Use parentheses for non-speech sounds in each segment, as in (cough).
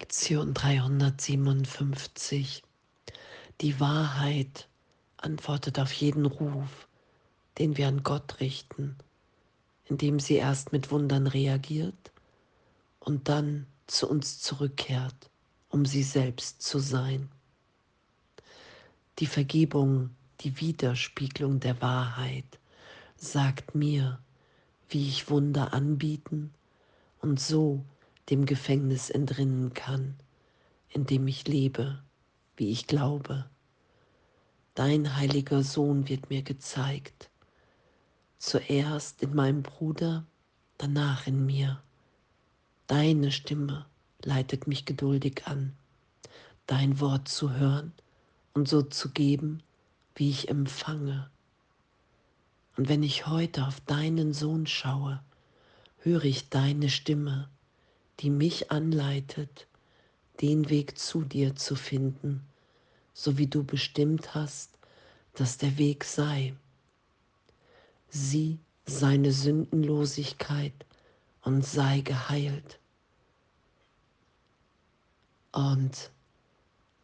Lektion 357. Die Wahrheit antwortet auf jeden Ruf, den wir an Gott richten, indem sie erst mit Wundern reagiert und dann zu uns zurückkehrt, um sie selbst zu sein. Die Vergebung, die Widerspiegelung der Wahrheit, sagt mir, wie ich Wunder anbieten und so dem Gefängnis entrinnen kann, in dem ich lebe, wie ich glaube. Dein heiliger Sohn wird mir gezeigt, zuerst in meinem Bruder, danach in mir. Deine Stimme leitet mich geduldig an, dein Wort zu hören und so zu geben, wie ich empfange. Und wenn ich heute auf deinen Sohn schaue, höre ich deine Stimme, die mich anleitet, den Weg zu dir zu finden, so wie du bestimmt hast, dass der Weg sei. Sieh seine Sündenlosigkeit und sei geheilt. Und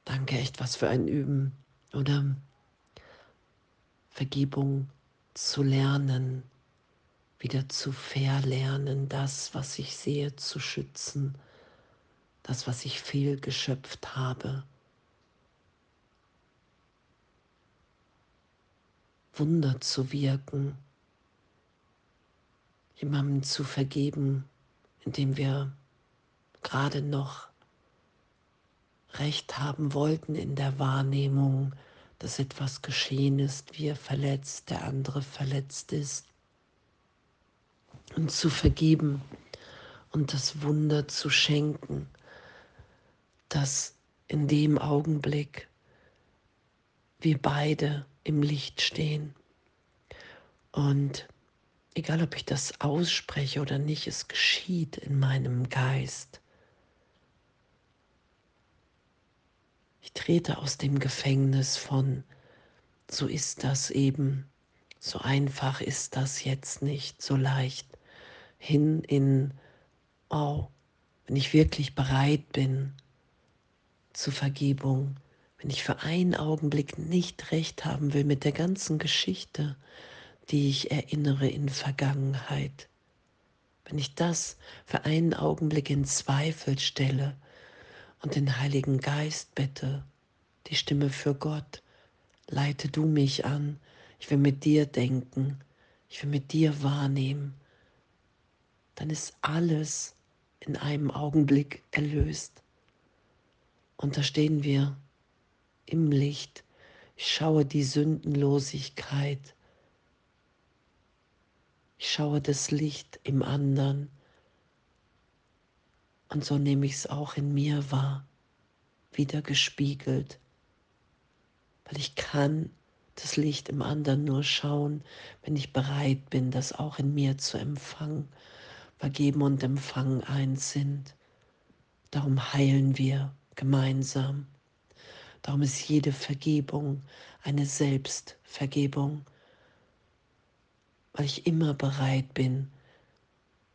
danke echt, was für ein Üben, oder? Vergebung zu lernen, wieder zu verlernen, das, was ich sehe, zu schützen, das, was ich fehlgeschöpft habe. Wunder zu wirken, jemandem zu vergeben, indem wir gerade noch Recht haben wollten in der Wahrnehmung, dass etwas geschehen ist, wir verletzt, der andere verletzt ist und zu vergeben und das Wunder zu schenken, dass in dem Augenblick wir beide im Licht stehen. Und egal ob ich das ausspreche oder nicht, es geschieht in meinem Geist. Ich trete aus dem Gefängnis von, so ist das eben, so einfach ist das jetzt nicht, so leicht hin in, oh, wenn ich wirklich bereit bin zur Vergebung, wenn ich für einen Augenblick nicht recht haben will mit der ganzen Geschichte, die ich erinnere in Vergangenheit, wenn ich das für einen Augenblick in Zweifel stelle und den Heiligen Geist bitte, die Stimme für Gott, leite du mich an, ich will mit dir denken, ich will mit dir wahrnehmen, dann ist alles in einem Augenblick erlöst. Und da stehen wir im Licht. Ich schaue die Sündenlosigkeit. Ich schaue das Licht im anderen. Und so nehme ich es auch in mir wahr, wieder gespiegelt. Weil ich kann das Licht im anderen nur schauen, wenn ich bereit bin, das auch in mir zu empfangen Vergeben und Empfangen eins sind. Darum heilen wir gemeinsam. Darum ist jede Vergebung eine Selbstvergebung, weil ich immer bereit bin,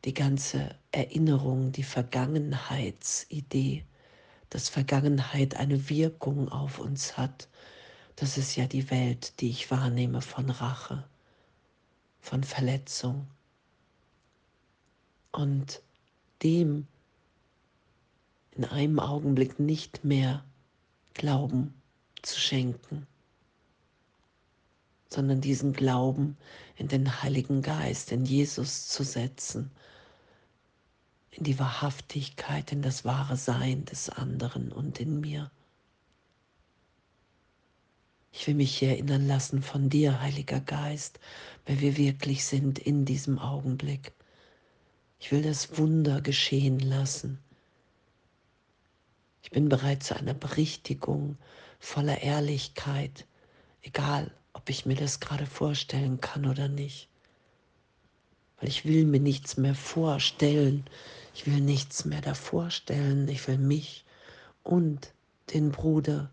die ganze Erinnerung, die Vergangenheitsidee, dass Vergangenheit eine Wirkung auf uns hat, das ist ja die Welt, die ich wahrnehme von Rache, von Verletzung, und dem in einem Augenblick nicht mehr Glauben zu schenken, sondern diesen Glauben in den Heiligen Geist, in Jesus zu setzen, in die Wahrhaftigkeit, in das wahre Sein des anderen und in mir. Ich will mich hier erinnern lassen von dir, Heiliger Geist, wer wir wirklich sind in diesem Augenblick. Ich will das Wunder geschehen lassen. Ich bin bereit zu einer Berichtigung voller Ehrlichkeit, egal ob ich mir das gerade vorstellen kann oder nicht. Weil ich will mir nichts mehr vorstellen. Ich will nichts mehr davor stellen. Ich will mich und den Bruder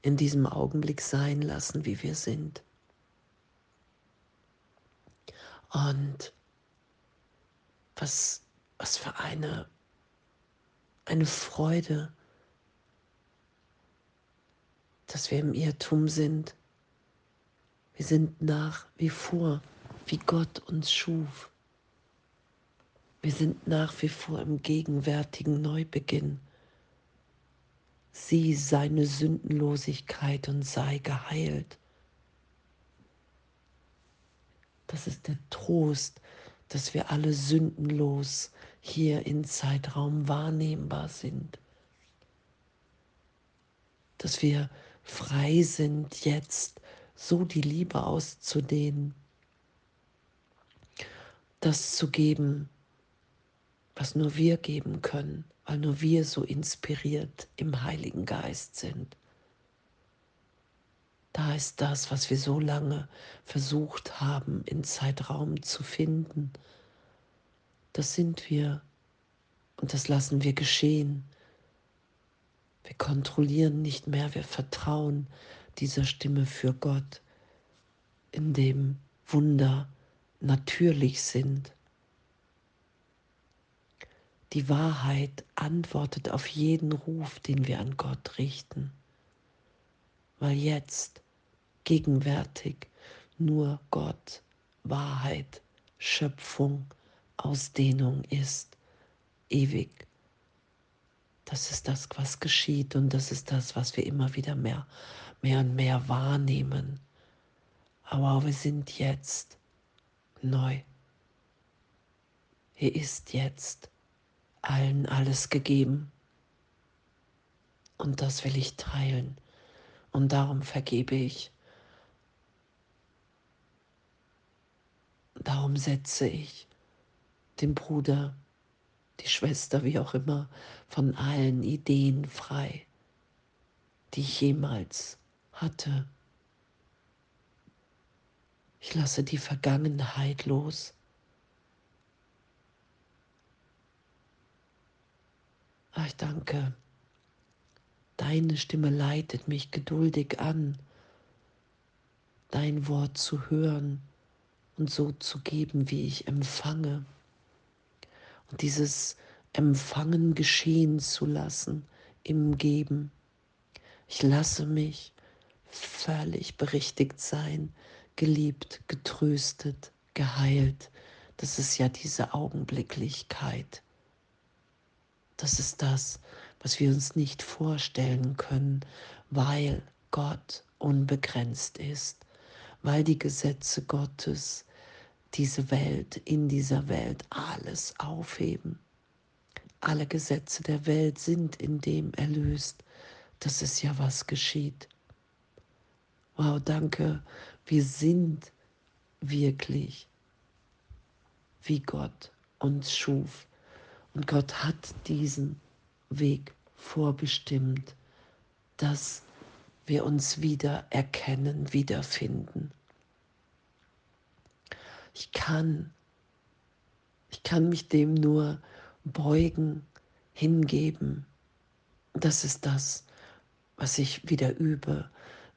in diesem Augenblick sein lassen, wie wir sind. Und was, was für eine, eine Freude dass wir im Irrtum sind. Wir sind nach wie vor, wie Gott uns schuf. Wir sind nach wie vor im gegenwärtigen Neubeginn. Sieh seine Sündenlosigkeit und sei geheilt. Das ist der Trost, dass wir alle sündenlos hier in Zeitraum wahrnehmbar sind. Dass wir frei sind, jetzt so die Liebe auszudehnen, das zu geben, was nur wir geben können, weil nur wir so inspiriert im Heiligen Geist sind. Ist das, was wir so lange versucht haben, in Zeitraum zu finden. Das sind wir und das lassen wir geschehen. Wir kontrollieren nicht mehr, wir vertrauen dieser Stimme für Gott, in dem Wunder natürlich sind. Die Wahrheit antwortet auf jeden Ruf, den wir an Gott richten, weil jetzt, gegenwärtig, nur Gott, Wahrheit, Schöpfung, Ausdehnung ist, ewig. Das ist das, was geschieht und das ist das, was wir immer wieder mehr, mehr und mehr wahrnehmen. Aber wir sind jetzt neu. Er ist jetzt allen alles gegeben. Und das will ich teilen. Und darum vergebe ich. Darum setze ich den Bruder, die Schwester, wie auch immer, von allen Ideen frei, die ich jemals hatte. Ich lasse die Vergangenheit los Ach, ich danke. Deine Stimme leitet mich geduldig an, dein Wort zu hören und so zu geben, wie ich empfange. Und dieses Empfangen geschehen zu lassen im Geben. Ich lasse mich völlig berichtigt sein, geliebt, getröstet, geheilt. Das ist ja diese Augenblicklichkeit. Das ist das, was wir uns nicht vorstellen können, weil Gott unbegrenzt ist, weil die Gesetze Gottes diese Welt, in dieser Welt alles aufheben. Alle Gesetze der Welt sind in dem erlöst. Das ist ja, was geschieht. Wow, danke. Wir sind wirklich, wie Gott uns schuf. Und Gott hat diesen Weg vorbestimmt, dass wir uns wieder erkennen, wiederfinden. Ich kann, ich kann mich dem nur beugen, hingeben. Das ist das, was ich wieder übe.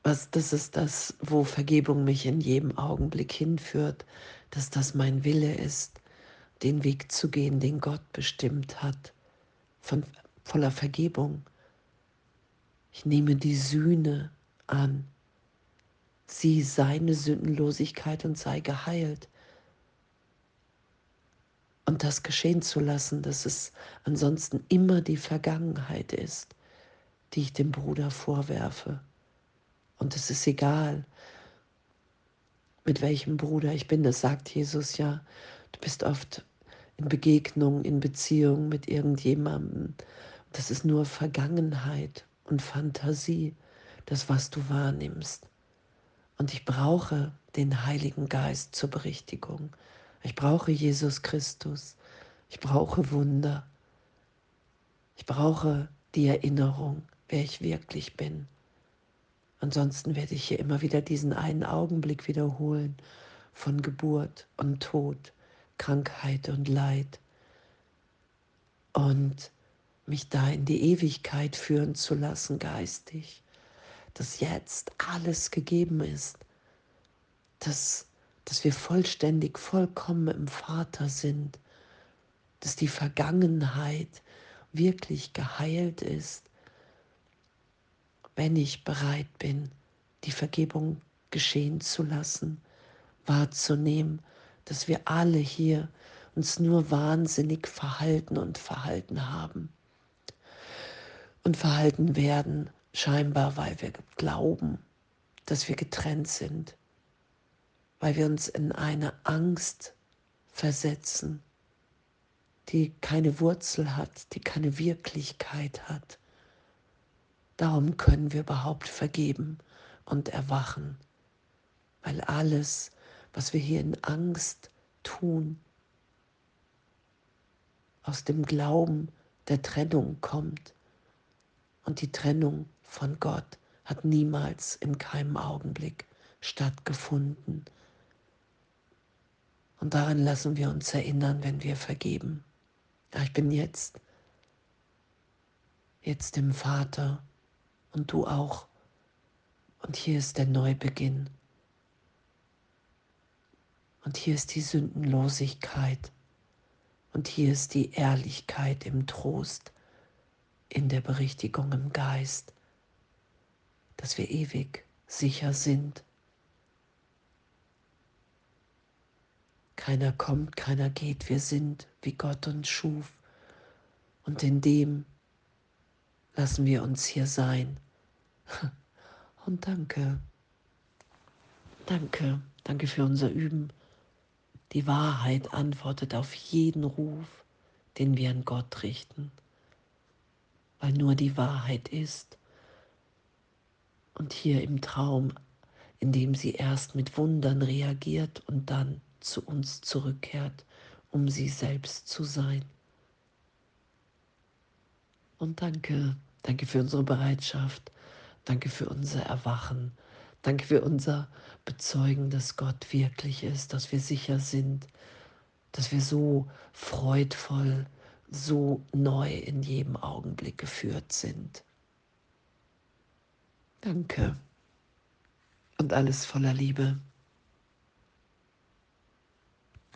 Was, das ist das, wo Vergebung mich in jedem Augenblick hinführt, dass das mein Wille ist, den Weg zu gehen, den Gott bestimmt hat, von voller Vergebung. Ich nehme die Sühne an. Sieh seine Sündenlosigkeit und sei geheilt. Und das geschehen zu lassen, dass es ansonsten immer die Vergangenheit ist, die ich dem Bruder vorwerfe. Und es ist egal, mit welchem Bruder ich bin, das sagt Jesus ja. Du bist oft in Begegnung, in Beziehung mit irgendjemandem. Das ist nur Vergangenheit und Fantasie, das, was du wahrnimmst. Und ich brauche den Heiligen Geist zur Berichtigung. Ich brauche Jesus Christus. Ich brauche Wunder. Ich brauche die Erinnerung, wer ich wirklich bin. Ansonsten werde ich hier immer wieder diesen einen Augenblick wiederholen von Geburt und Tod Krankheit und Leid und mich da in die Ewigkeit führen zu lassen, geistig, dass jetzt alles gegeben ist, dass, dass wir vollständig, vollkommen im Vater sind, dass die Vergangenheit wirklich geheilt ist wenn ich bereit bin, die Vergebung geschehen zu lassen, wahrzunehmen, dass wir alle hier uns nur wahnsinnig verhalten und verhalten haben. Und verhalten werden, scheinbar weil wir glauben, dass wir getrennt sind, weil wir uns in eine Angst versetzen, die keine Wurzel hat, die keine Wirklichkeit hat. Darum können wir überhaupt vergeben und erwachen, weil alles, was wir hier in Angst tun, aus dem Glauben der Trennung kommt. Und die Trennung von Gott hat niemals in keinem Augenblick stattgefunden. Und daran lassen wir uns erinnern, wenn wir vergeben. Ja, ich bin jetzt, jetzt im Vater und du auch. Und hier ist der Neubeginn. Und hier ist die Sündenlosigkeit. Und hier ist die Ehrlichkeit im Trost, in der Berichtigung im Geist, dass wir ewig sicher sind. Keiner kommt, keiner geht, wir sind, wie Gott uns schuf. Und in dem lassen wir uns hier sein. (laughs) Und danke, danke, danke für unser Üben. Die Wahrheit antwortet auf jeden Ruf, den wir an Gott richten, weil nur die Wahrheit ist. Und hier im Traum, in dem sie erst mit Wundern reagiert und dann zu uns zurückkehrt, um sie selbst zu sein. Und danke, danke für unsere Bereitschaft, danke für unser Erwachen, danke für unser bezeugen, dass Gott wirklich ist, dass wir sicher sind, dass wir so freudvoll, so neu in jedem Augenblick geführt sind. Danke und alles voller Liebe.